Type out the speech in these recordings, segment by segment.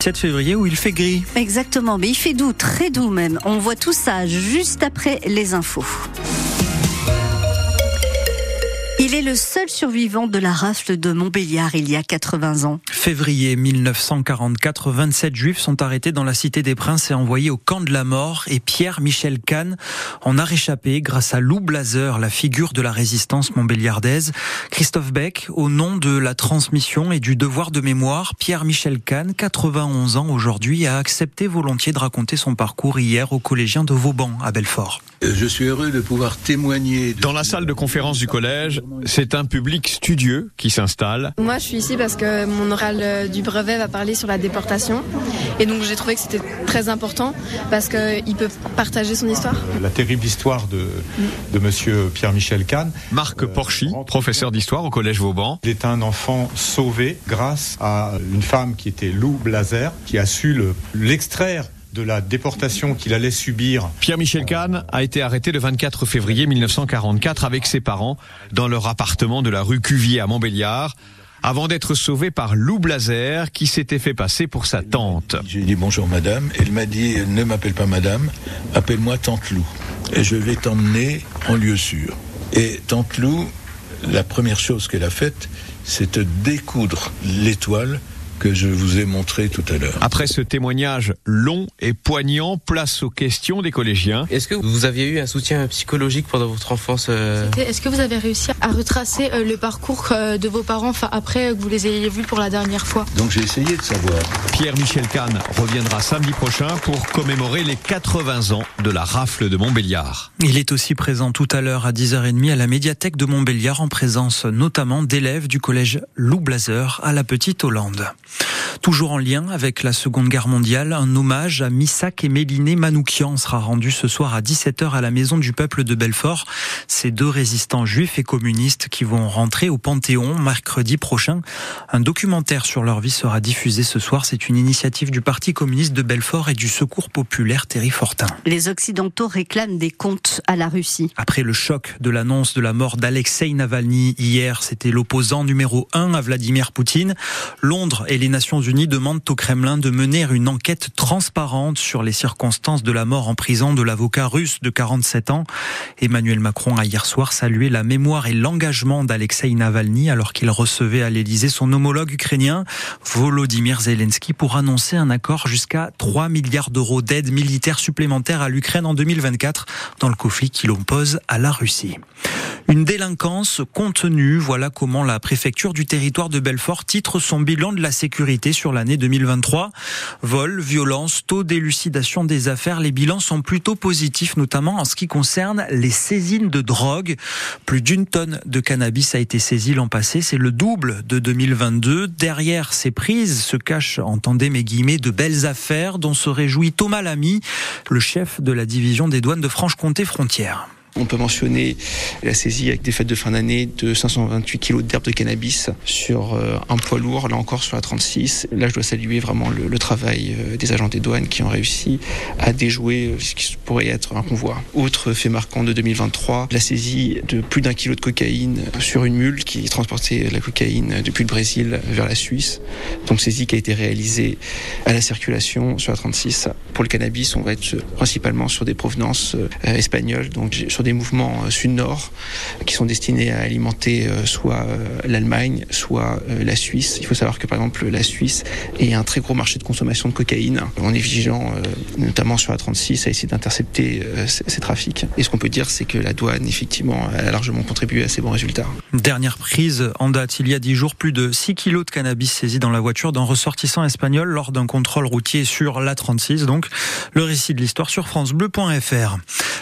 7 février où il fait gris. Exactement, mais il fait doux, très doux même. On voit tout ça juste après les infos. Il est le seul survivant de la rafle de Montbéliard il y a 80 ans. Février 1944, 27 juifs sont arrêtés dans la cité des Princes et envoyés au camp de la mort et Pierre-Michel Kahn en a réchappé grâce à Lou Blazer, la figure de la résistance montbéliardaise. Christophe Beck, au nom de la transmission et du devoir de mémoire, Pierre-Michel Kahn, 91 ans aujourd'hui, a accepté volontiers de raconter son parcours hier aux collégiens de Vauban à Belfort. Je suis heureux de pouvoir témoigner. Dans la salle de conférence du collège, c'est un public studieux qui s'installe. Moi, je suis ici parce que mon oral euh, du brevet va parler sur la déportation. Et donc, j'ai trouvé que c'était très important parce qu'il peut partager son histoire. La terrible histoire de, de monsieur Pierre-Michel Kahn. Marc Porchy, professeur d'histoire au collège Vauban. Il est un enfant sauvé grâce à une femme qui était Lou Blazer, qui a su l'extraire de la déportation qu'il allait subir. Pierre-Michel Kahn a été arrêté le 24 février 1944 avec ses parents dans leur appartement de la rue Cuvier à Montbéliard avant d'être sauvé par Lou Blazer qui s'était fait passer pour sa tante. J'ai dit bonjour madame, elle m'a dit ne m'appelle pas madame, appelle-moi tante Lou et je vais t'emmener en lieu sûr. Et tante Lou, la première chose qu'elle a faite, c'est de découdre l'étoile que je vous ai montré tout à l'heure. Après ce témoignage long et poignant, place aux questions des collégiens. Est-ce que vous aviez eu un soutien psychologique pendant votre enfance euh Est-ce que vous avez réussi à retracer euh, le parcours euh, de vos parents après que vous les ayez vus pour la dernière fois? Donc j'ai essayé de savoir. Pierre-Michel Kahn reviendra samedi prochain pour commémorer les 80 ans de la rafle de Montbéliard. Il est aussi présent tout à l'heure à 10h30 à la médiathèque de Montbéliard en présence notamment d'élèves du collège Lou Blazer à la Petite Hollande. Toujours en lien avec la Seconde Guerre mondiale, un hommage à Missak et Méliné Manoukian sera rendu ce soir à 17h à la Maison du Peuple de Belfort. Ces deux résistants juifs et communistes qui vont rentrer au Panthéon mercredi prochain. Un documentaire sur leur vie sera diffusé ce soir. C'est une initiative du Parti communiste de Belfort et du Secours populaire Thierry Fortin. Les Occidentaux réclament des comptes à la Russie. Après le choc de l'annonce de la mort d'Alexei Navalny hier, c'était l'opposant numéro un à Vladimir Poutine. Londres et les Nations Unies demandent au Kremlin de mener une enquête transparente sur les circonstances de la mort en prison de l'avocat russe de 47 ans. Emmanuel Macron a hier soir salué la mémoire et l'engagement d'Alexei Navalny alors qu'il recevait à l'Élysée son homologue ukrainien Volodymyr Zelensky pour annoncer un accord jusqu'à 3 milliards d'euros d'aide militaire supplémentaire à l'Ukraine en 2024 dans le conflit qui l'oppose à la Russie. Une délinquance contenue, voilà comment la préfecture du territoire de Belfort titre son bilan de la sécurité sur l'année 2023. Vol, violence, taux d'élucidation des affaires, les bilans sont plutôt positifs, notamment en ce qui concerne les saisines de drogue. Plus d'une tonne de cannabis a été saisie l'an passé, c'est le double de 2022. Derrière ces prises se cachent, entendez mes guillemets, de belles affaires dont se réjouit Thomas Lamy, le chef de la division des douanes de Franche-Comté frontière. On peut mentionner la saisie avec des fêtes de fin d'année de 528 kilos d'herbe de cannabis sur euh, un poids lourd, là encore sur la 36. Là, je dois saluer vraiment le, le travail euh, des agents des douanes qui ont réussi à déjouer euh, ce qui pourrait être un convoi. Autre fait marquant de 2023, la saisie de plus d'un kilo de cocaïne sur une mule qui transportait la cocaïne depuis le Brésil vers la Suisse. Donc saisie qui a été réalisée à la circulation sur la 36. Pour le cannabis, on va être principalement sur des provenances espagnoles, donc sur des mouvements sud-nord qui sont destinés à alimenter soit l'Allemagne, soit la Suisse. Il faut savoir que par exemple la Suisse est un très gros marché de consommation de cocaïne. On est vigilant, notamment sur la 36, à essayer d'intercepter ces trafics. Et ce qu'on peut dire, c'est que la douane, effectivement, a largement contribué à ces bons résultats. Dernière prise en date, il y a 10 jours, plus de 6 kilos de cannabis saisis dans la voiture d'un ressortissant espagnol lors d'un contrôle routier sur la 36. Donc, le récit de l'histoire sur francebleu.fr.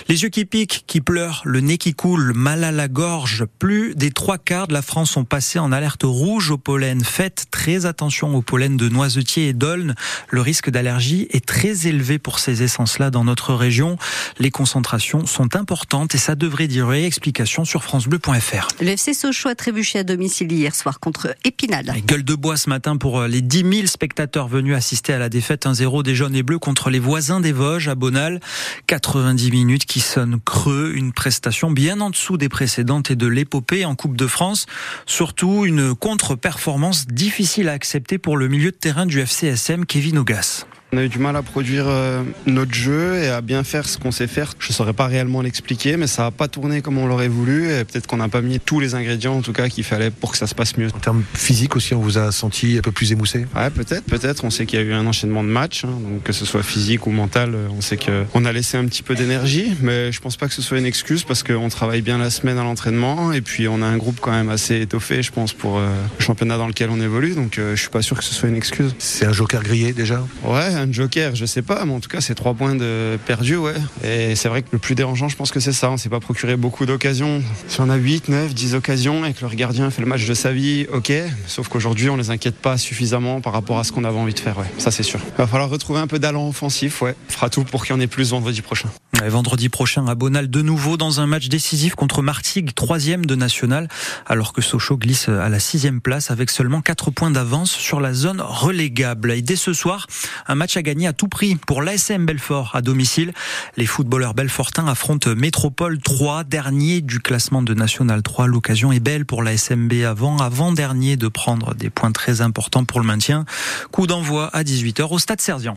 Les yeux qui piquent, qui pleurent, le nez qui coule, mal à la gorge. Plus des trois quarts de la France sont passés en alerte rouge au pollen. Faites très attention au pollen de noisetier et d'aulne. Le risque d'allergie est très élevé pour ces essences-là dans notre région. Les concentrations sont importantes et ça devrait durer. Explication sur francebleu.fr. Le FC Sochaux a trébuché à domicile hier soir contre Épinal. Gueule de bois ce matin pour les 10 000 spectateurs venus assister à la défaite 1-0 des jaunes et bleus contre les voisins des Vosges à Bonal. 90 minutes qui sonnent creux une prestation bien en dessous des précédentes et de l'épopée en Coupe de France. Surtout une contre-performance difficile à accepter pour le milieu de terrain du FCSM, Kevin Ogas. On a eu du mal à produire euh, notre jeu et à bien faire ce qu'on sait faire. Je ne saurais pas réellement l'expliquer, mais ça n'a pas tourné comme on l'aurait voulu. Et peut-être qu'on n'a pas mis tous les ingrédients, en tout cas, qu'il fallait pour que ça se passe mieux. En termes physiques aussi, on vous a senti un peu plus émoussé? Ouais, peut-être, peut-être. On sait qu'il y a eu un enchaînement de matchs, hein, donc que ce soit physique ou mental, euh, on sait qu'on a laissé un petit peu d'énergie, mais je pense pas que ce soit une excuse parce qu'on travaille bien la semaine à l'entraînement et puis on a un groupe quand même assez étoffé, je pense, pour euh, le championnat dans lequel on évolue. Donc je suis pas sûr que ce soit une excuse. C'est un joker grillé déjà? Ouais, un joker, je sais pas, mais en tout cas, c'est trois points de perdus, ouais. Et c'est vrai que le plus dérangeant, je pense que c'est ça. On s'est pas procuré beaucoup d'occasions. Si on a 8, 9, 10 occasions et que le gardien fait le match de sa vie, ok. Sauf qu'aujourd'hui, on les inquiète pas suffisamment par rapport à ce qu'on avait envie de faire, ouais. Ça, c'est sûr. Il va falloir retrouver un peu d'allant offensif, ouais. On fera tout pour qu'il y en ait plus vendredi prochain. Vendredi prochain à Bonal, de nouveau dans un match décisif contre Martigues, troisième de national, alors que Sochaux glisse à la sixième place avec seulement 4 points d'avance sur la zone relégable. Et dès ce soir, un match à gagner à tout prix pour l'ASM Belfort à domicile. Les footballeurs belfortins affrontent Métropole 3, dernier du classement de National 3. L'occasion est belle pour l'ASMB avant, avant-dernier de prendre des points très importants pour le maintien. Coup d'envoi à 18h au Stade Serzian.